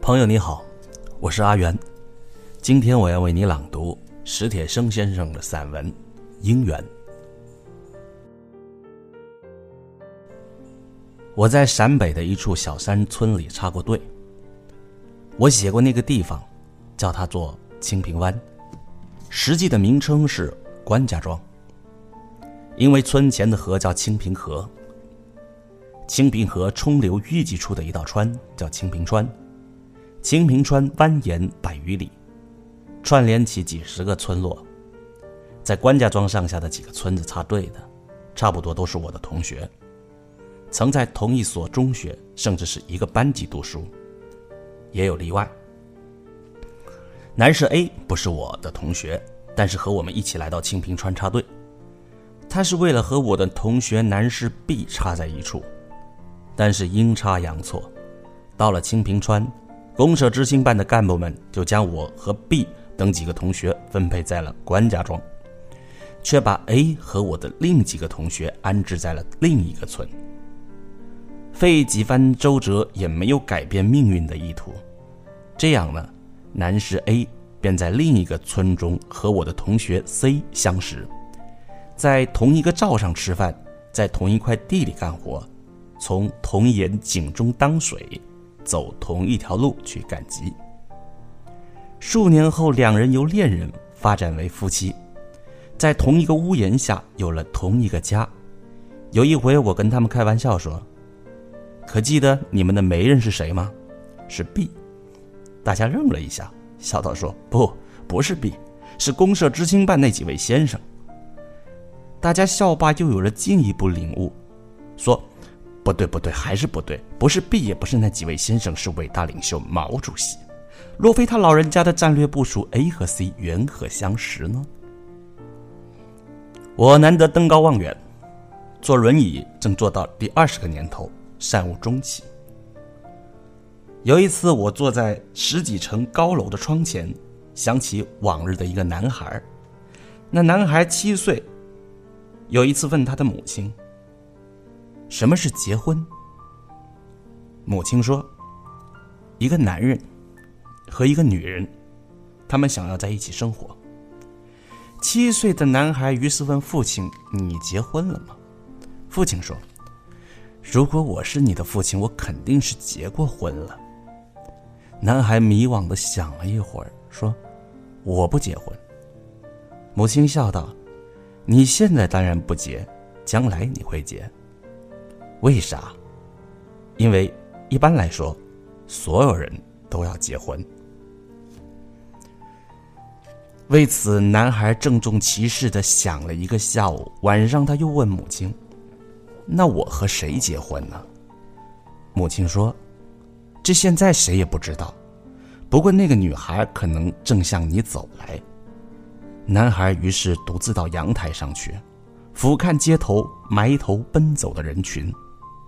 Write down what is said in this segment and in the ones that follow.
朋友你好，我是阿元，今天我要为你朗读史铁生先生的散文《姻缘》。我在陕北的一处小山村里插过队。我写过那个地方，叫它做清平湾，实际的名称是关家庄。因为村前的河叫清平河，清平河冲流淤积出的一道川叫清平川，清平川蜿蜒百余里，串联起几十个村落。在关家庄上下的几个村子插队的，差不多都是我的同学。曾在同一所中学，甚至是一个班级读书，也有例外。男士 A 不是我的同学，但是和我们一起来到清平川插队。他是为了和我的同学男士 B 插在一处，但是阴差阳错，到了清平川，公社知青办的干部们就将我和 B 等几个同学分配在了关家庄，却把 A 和我的另几个同学安置在了另一个村。费几番周折也没有改变命运的意图，这样呢，男士 A 便在另一个村中和我的同学 C 相识，在同一个灶上吃饭，在同一块地里干活，从同一眼井中当水，走同一条路去赶集。数年后，两人由恋人发展为夫妻，在同一个屋檐下有了同一个家。有一回，我跟他们开玩笑说。可记得你们的媒人是谁吗？是 B。大家愣了一下，笑道：“说不，不是 B，是公社知青办那几位先生。”大家笑罢，又有了进一步领悟，说：“不对，不对，还是不对，不是 B，也不是那几位先生，是伟大领袖毛主席。若非他老人家的战略部署，A 和 C 缘何相识呢？”我难得登高望远，坐轮椅正坐到第二十个年头。善务中期。有一次，我坐在十几层高楼的窗前，想起往日的一个男孩。那男孩七岁，有一次问他的母亲：“什么是结婚？”母亲说：“一个男人和一个女人，他们想要在一起生活。”七岁的男孩于是问父亲：“你结婚了吗？”父亲说。如果我是你的父亲，我肯定是结过婚了。男孩迷惘的想了一会儿，说：“我不结婚。”母亲笑道：“你现在当然不结，将来你会结。为啥？因为一般来说，所有人都要结婚。”为此，男孩郑重其事的想了一个下午。晚上，他又问母亲。那我和谁结婚呢？母亲说：“这现在谁也不知道。不过那个女孩可能正向你走来。”男孩于是独自到阳台上去，俯瞰街头埋头奔走的人群，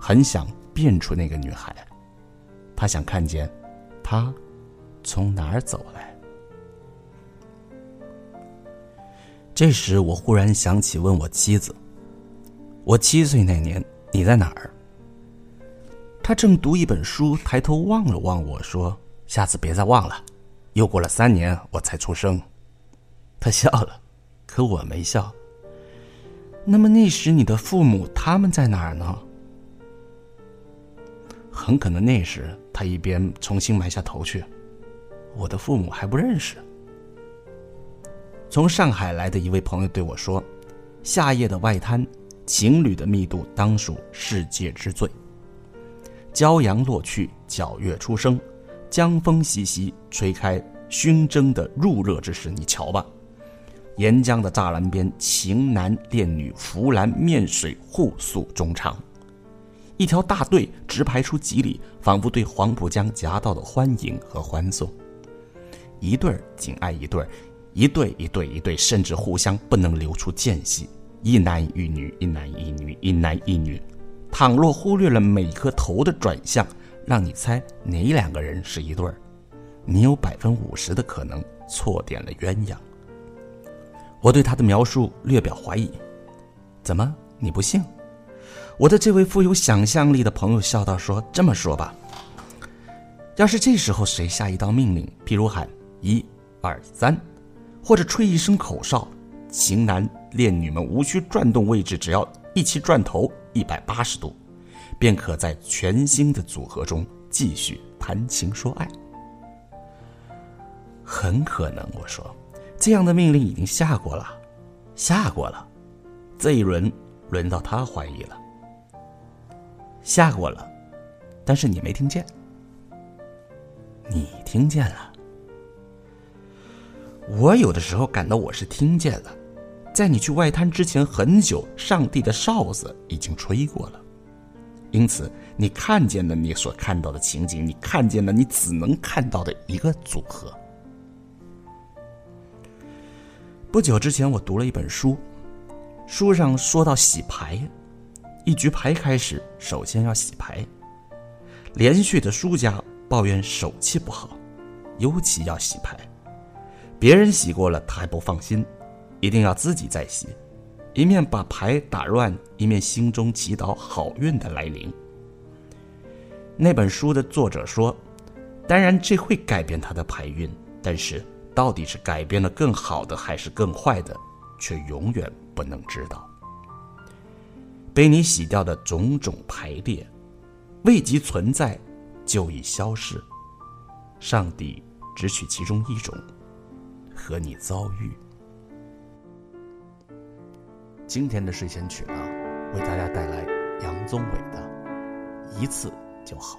很想辨出那个女孩。他想看见她从哪儿走来。这时，我忽然想起问我妻子。我七岁那年，你在哪儿？他正读一本书，抬头望了望我说：“下次别再忘了。”又过了三年，我才出生。他笑了，可我没笑。那么那时你的父母他们在哪儿呢？很可能那时他一边重新埋下头去，我的父母还不认识。从上海来的一位朋友对我说：“夏夜的外滩。”情侣的密度当属世界之最。骄阳落去，皎月初升，江风习习，吹开熏蒸的入热之时，你瞧吧，沿江的栅栏边，情男恋女，扶栏面水，互诉衷肠。一条大队直排出几里，仿佛对黄浦江夹道的欢迎和欢送。一对儿紧挨一对儿，一对一对一对，甚至互相不能留出间隙。一男一女，一男一女，一男一女。倘若忽略了每颗头的转向，让你猜哪两个人是一对儿，你有百分五十的可能错点了鸳鸯。我对他的描述略表怀疑。怎么，你不信？我的这位富有想象力的朋友笑道：“说这么说吧，要是这时候谁下一道命令，譬如喊一二三，或者吹一声口哨，型男恋女们无需转动位置，只要一起转头一百八十度，便可在全新的组合中继续谈情说爱。很可能，我说，这样的命令已经下过了，下过了，这一轮轮到他怀疑了，下过了，但是你没听见。你听见了，我有的时候感到我是听见了，在你去外滩之前很久，上帝的哨子已经吹过了，因此你看见了你所看到的情景，你看见了你只能看到的一个组合。不久之前，我读了一本书，书上说到洗牌，一局牌开始，首先要洗牌，连续的输家。抱怨手气不好，尤其要洗牌。别人洗过了，他还不放心，一定要自己再洗，一面把牌打乱，一面心中祈祷好运的来临。那本书的作者说：“当然，这会改变他的牌运，但是到底是改变了更好的还是更坏的，却永远不能知道。被你洗掉的种种排列，未及存在。”就已消逝。上帝只取其中一种，和你遭遇。今天的睡前曲呢，为大家带来杨宗纬的《一次就好》。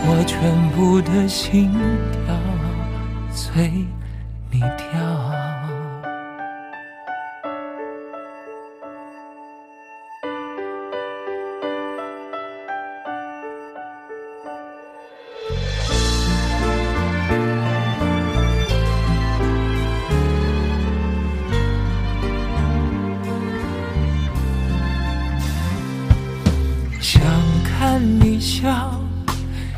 我全部的心跳随你跳。想看你笑，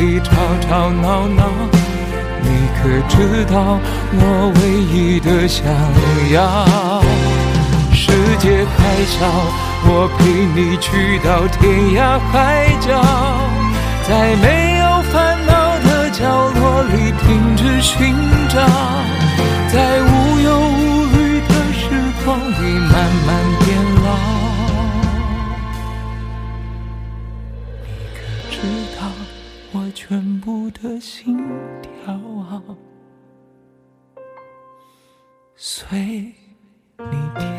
里吵吵闹闹。你可知道我唯一的想要？世界还小，我陪你去到天涯海角，在没有烦恼的角落里停止寻找，你听。